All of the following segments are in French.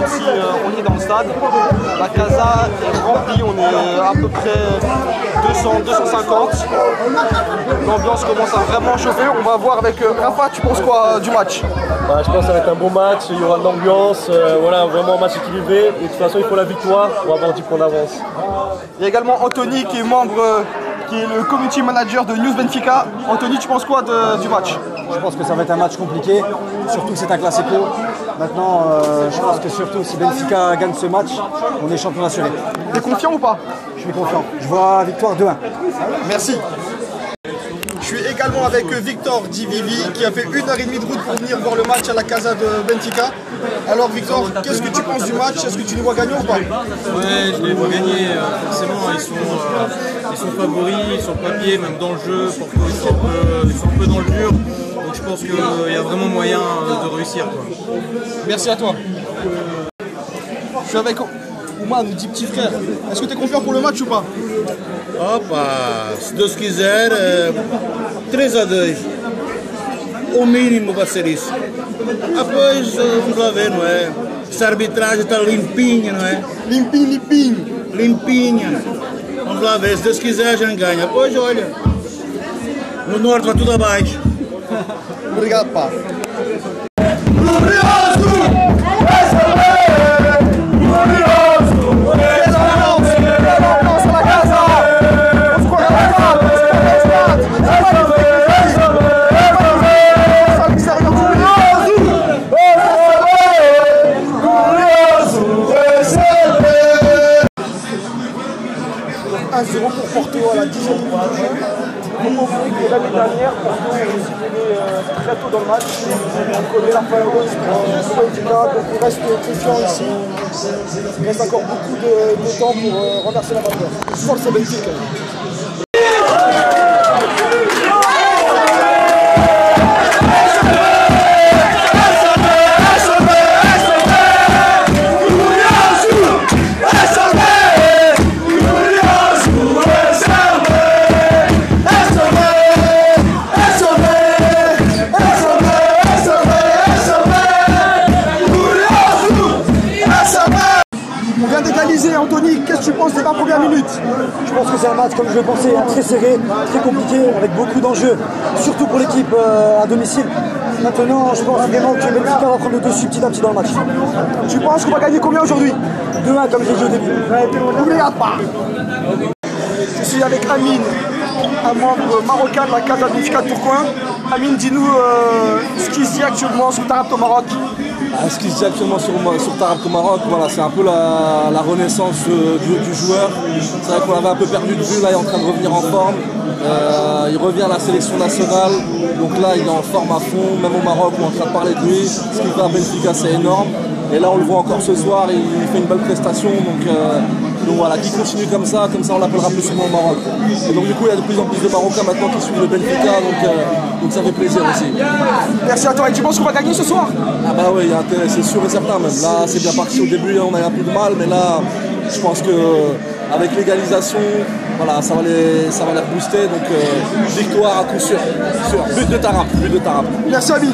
comme si euh, on est dans le stade. La Casa est remplie, on est à peu près 200, 250. L'ambiance commence à vraiment chauffer. On va voir avec euh, Rafa, tu penses quoi euh, du match? Bah, Je pense que ça va être un bon match, il y aura de l'ambiance, euh, voilà, vraiment un match équilibré. Et de toute façon, il faut la victoire pour avoir 10 points d'avance. Il y a également Anthony qui est membre, euh, qui est le community manager de News Benfica. Anthony, tu penses quoi de- du match? Je pense que ça va être un match compliqué, surtout que c'est un classico. Maintenant, euh, je pense que surtout si Benfica gagne ce match, on est champion assuré. T'es confiant ou pas? Je suis confiant. Je vois victoire 2-1. Merci. Je suis également avec Victor Divivi qui a fait une heure et demie de route pour venir voir le match à la Casa de Benfica. Alors Victor, qu'est-ce que tu penses du match? Est-ce que tu nous vois gagner ou pas? Ouais, je les vois gagner. euh, Forcément, ils sont, euh, ils sont favoris sur le papier, même dans le jeu. Ils sont un peu, ils sont un peu dans le dur. Donc je pense qu'il y a vraiment moyen euh, de réussir. quoi. Merci à toi. Je suis avec Ouma, nous dit petit frère. Est-ce que tu es confiant pour le match ou pas? Opa, se Deus quiser, eh, 3 a 2. O mínimo vai ser isso. Depois eh, vamos lá ver, não é? Essa arbitragem está limpinha, não é? Limpinho, limpinho. Limpinha. Vamos lá ver, se Deus quiser a gente ganha. Pois olha, no norte vai tudo abaixo. Obrigado, pá. Dernière, Porto est éliminé euh, très tôt dans le match. On connaît la fin Benfica, donc on reste confiant ici. Il reste encore beaucoup de, de temps pour euh, renverser la vapeur. Force Benfica. Que tu penses des 20 premières minutes Je pense que c'est un match, comme je le pensais, hein, très serré, très compliqué, avec beaucoup d'enjeux, surtout pour l'équipe euh, à domicile. Maintenant, je pense vraiment que Benfica va prendre le dessus petit à petit dans le match. Tu penses qu'on va gagner combien aujourd'hui 2-1, comme j'ai dit au début. N'oubliez pas. Je suis avec Amine, un membre marocain de la Casa Benfica de Tourcoing. Amine, dis-nous euh, ce qui se dit actuellement sur Tarap au Maroc. Ah, ce qui se dit actuellement sur, sur Tarap au Maroc, voilà, c'est un peu la, renaissance euh, du, du joueur. C'est vrai qu'on l'avait un peu perdu de vue, là il est en train de revenir en forme. Euh, il revient à la sélection nationale, donc là il est en forme à fond, même au Maroc on est en train de parler de lui. Ce qu'il fait à Benfica c'est énorme. Et là on le voit encore ce soir, il, fait une belle prestation. Euh, donc voilà, qui continue comme ça, comme ça on l'appellera plus souvent au Maroc. Et donc du coup il y a de plus en plus de Marocains maintenant qui suivent le Benfica, donc, euh, donc ça fait plaisir aussi. Merci à toi. Et tu penses qu'on va gagner ce soir? Ah bah oui, c'est sûr et certain même. Là, c'est bien parti au début, on a eu un peu de mal, mais là, je pense que avec l'égalisation, voilà, ça va les, ça va les booster. Donc euh, victoire à coup sûr, sûr. But de Tarap, but de Tarap. Merci Amine.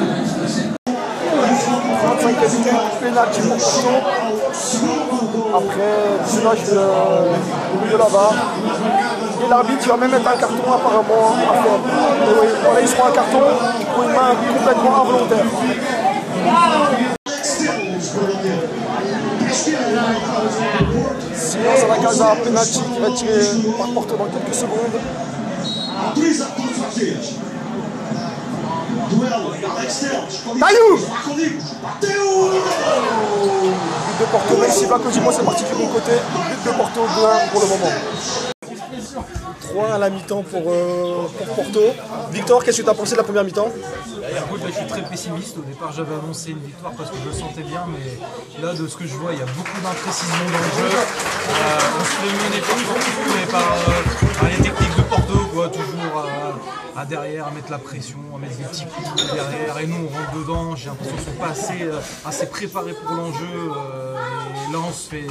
35 minutes, pénalty pour Porto. Après, village de, au milieu là-bas. Et l'arbitre, va même mettre un carton apparemment à faire. Et oui, voilà, un carton pour une main complètement involontaire. Ça va caser un penalty qui va tirer par Porto dans quelques secondes. Taillou But de Porto, même si Bacodimo c'est parti du bon côté. But de Porto 2-1 pour le moment. 3 à la mi-temps pour, euh, pour Porto. Victor, qu'est-ce que tu as pensé de la première mi-temps? Écoute, là, je suis très pessimiste. Au départ, j'avais annoncé une victoire parce que je le sentais bien, mais là, de ce que je vois, il y a beaucoup d'imprécision dans le jeu. Euh, on se fait mener mais par, euh, derrière, à mettre la pression, à mettre des petits coups derrière, et nous, on rentre dedans. J'ai l'impression qu'ils sont pas assez, euh, assez préparés pour l'enjeu. euh, et là, on se fait,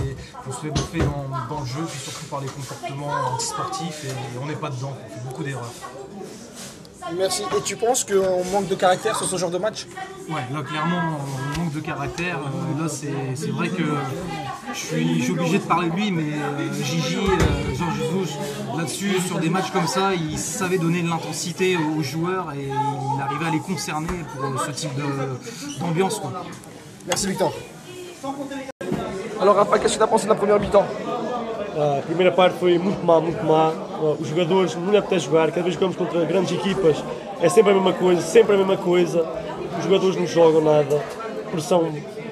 on se fait bouffer dans, dans le jeu, puis surtout par les comportements antisportifs, et on n'est pas dedans. On fait beaucoup d'erreurs. Merci. Et tu penses qu'on manque de caractère sur ce genre de match? Ouais, là clairement on manque de caractère. Euh, là c'est vrai que je suis, je suis obligé de parler de lui, mais euh, Gigi, euh, Georges Jesus, là-dessus, sur des matchs comme ça, il savait donner de l'intensité aux joueurs et il arrivait à les concerner pour euh, ce type d'ambiance. Merci Victor. Alors Rafa, qu'est-ce que tu as pensé de la première mi-temps? A primeira parte foi muito má, muito má. Os jogadores não lhe apetece jogar. Cada vez que jogamos contra grandes equipas é sempre a mesma coisa, sempre a mesma coisa. Os jogadores não jogam nada. Pressão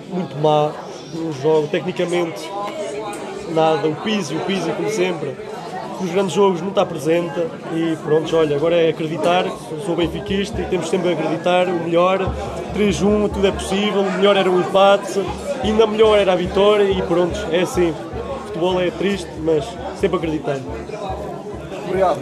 muito má. Não jogam. Tecnicamente, nada. O piso, o piso, como sempre. Nos grandes jogos não está presente. E pronto, olha, agora é acreditar. Sou benfiquista e temos sempre a acreditar. O melhor, 3-1, tudo é possível. O melhor era o empate. Ainda melhor era a vitória. E pronto, é assim. O futebol é triste, mas sempre acreditar. Obrigado.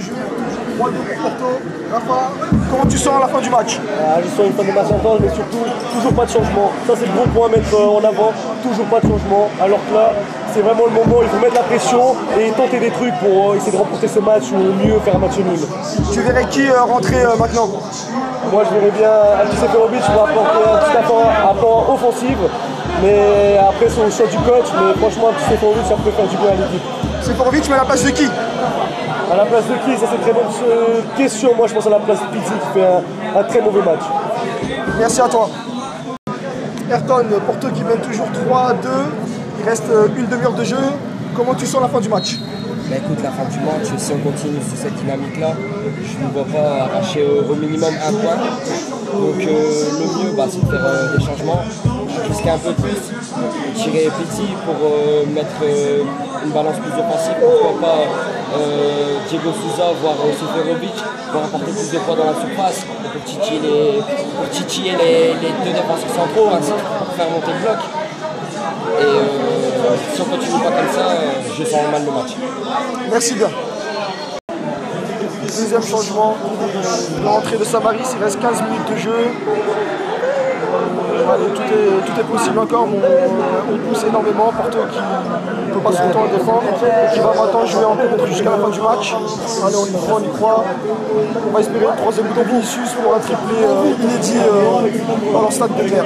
Jeu, 3-2 pour Porto. Rafa, comment tu sens à la fin du match? Ah, je sens une match intense, mais surtout, toujours pas de changement. Ça, c'est le gros point à mettre euh, en avant. Toujours pas de changement. Alors que là, c'est vraiment le moment, il faut mettre la pression et tenter des trucs pour euh, essayer de remporter ce match ou mieux faire un match nul. Tu verrais qui euh, rentrer euh, maintenant? Moi, je verrais bien Altis Seferovic pour apporter un petit apport offensif. Mais après, c'est au choix du coach. Mais franchement, Seferovic, ça peut faire du bien à l'équipe. Seferovic, mais à la place de qui À la place de qui Ça, c'est une très bonne euh, question. Moi, je pense à la place de Pizzi qui fait un, un très mauvais match. Merci à toi. Ayrton, Porto qui mène toujours 3-2. Il reste euh, une demi-heure de jeu. Comment tu sens la fin du match? Bah écoute, la fin du match, si on continue sur cette dynamique-là, je ne vois pas arracher au, au minimum un point. Donc euh, le mieux, bah, c'est de faire euh, des changements, risquer un peu plus, tirer petit pour euh, mettre euh, une balance plus offensive. Pourquoi pas euh, Diego Souza, voire Seferovic, pour apporter plus de poids dans la surface, pour titiller les, pour les, les deux défenseurs centraux, ainsi pour faire monter le bloc. Et si on continue pas comme ça, je sens mal le match. Merci bien. Deuxième changement, l'entrée de Samaris, il reste 15 minutes de jeu. Tout, est, tout est possible encore, on, pousse énormément. Porto qui ne peut pas son temps à défendre, qui va maintenant jouer en contre jusqu'à la fin du match. Allez, on y croit, on y croit. On va espérer le troisième but de Vinicius pour un triplé euh, inédit euh, dans leur stade de guerre.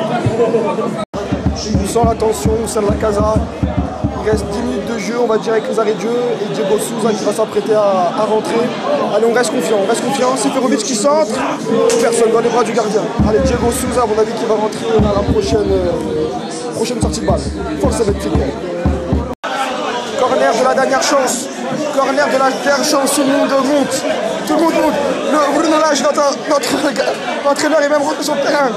On sent la tension, on sent la casa. Il reste 10 minutes de on va dire avec les arrêts de et Diego Souza qui va s'apprêter à, rentrer. Allez, on reste confiant, on reste confiant. Seferovic qui centre, personne dans les bras du gardien. Allez, Diego Souza, à mon avis, qui va rentrer à la prochaine, euh, prochaine sortie de balle. Force avec. Corner de la dernière chance. Corner de la dernière chance, tout le monde monte. Tout le monde monte. Le Bruno Lage, notre, notre entraîneur, est même rentré sur le terrain.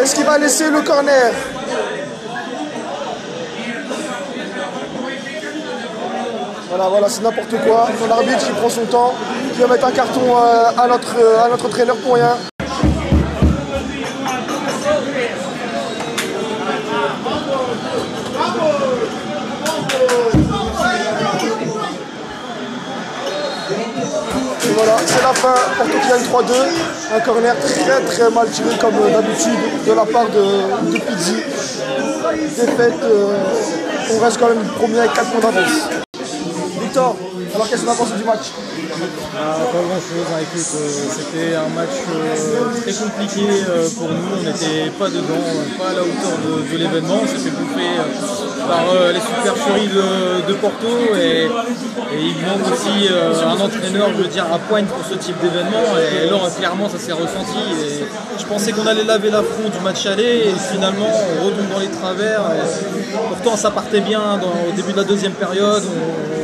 Est-ce qu'il va laisser le corner? Voilà, voilà, c'est n'importe quoi. Mon arbitre qui prend son temps, qui va mettre un carton euh, à, notre, euh, à notre entraîneur pour rien. Et voilà, c'est la fin. Porto qui gagne 3-2. Un corner très très mal tiré comme euh, d'habitude de la part de, de Pizzi. Défaite, on reste quand même premier avec 4 points d'avance. Alors qu'est-ce qu'on a pensé du match? Ah, pas grand chose, écoute, euh, c'était un match euh, très compliqué euh, pour nous, on n'était pas dedans, pas à la hauteur de, l'événement, on s'est fait bouffer par les supercheries de, de Porto et, il manque aussi un entraîneur, je dire, à pointe pour ce type d'événement et là clairement ça s'est ressenti et je pensais qu'on allait laver l'affront du match aller et finalement on retombe dans les travers pourtant ça partait bien au début de la deuxième période,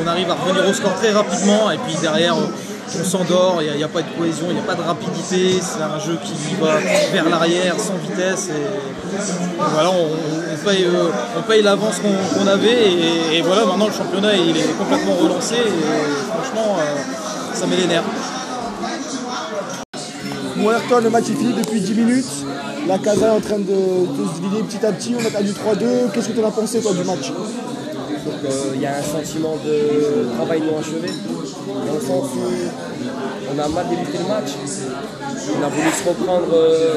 on, arrive à revenir au score très rapidement. Et puis derrière on, s'endort, il n'y a, pas de cohésion, il n'y a pas de rapidité, c'est un jeu qui va vers l'arrière sans vitesse. Et, voilà, on, on paye, euh, on paye l'avance qu'on avait. Et, et voilà, maintenant le championnat il est complètement relancé. Et franchement euh, ça met les nerfs. Bon Ayrton, le match est fini depuis 10 minutes. La Casa est en train de, se vider petit à petit. On a perdu 3-2. Qu'est-ce que tu en as pensé toi du match? Donc euh, il y a un sentiment de travail non achevé, dans le sens où on a mal débuté le match, on a voulu se reprendre, euh,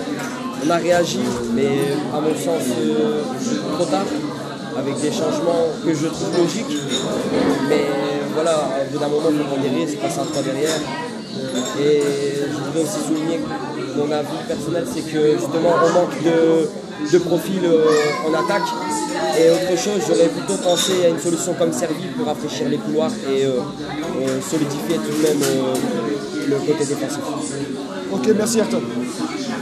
on a réagi, mais à mon sens euh, trop tard, avec des changements que je trouve logiques. Mais voilà, au bout d'un moment, il faut prendre des risques, passer à 3 derrière. Et je voudrais aussi souligner que mon avis personnel, c'est que justement on manque de, de profil euh, en attaque. Et autre chose, j'aurais plutôt pensé à une solution comme Servi pour rafraîchir les couloirs et euh, euh, solidifier tout de même euh, le côté défensif. Ok, merci Ayrton.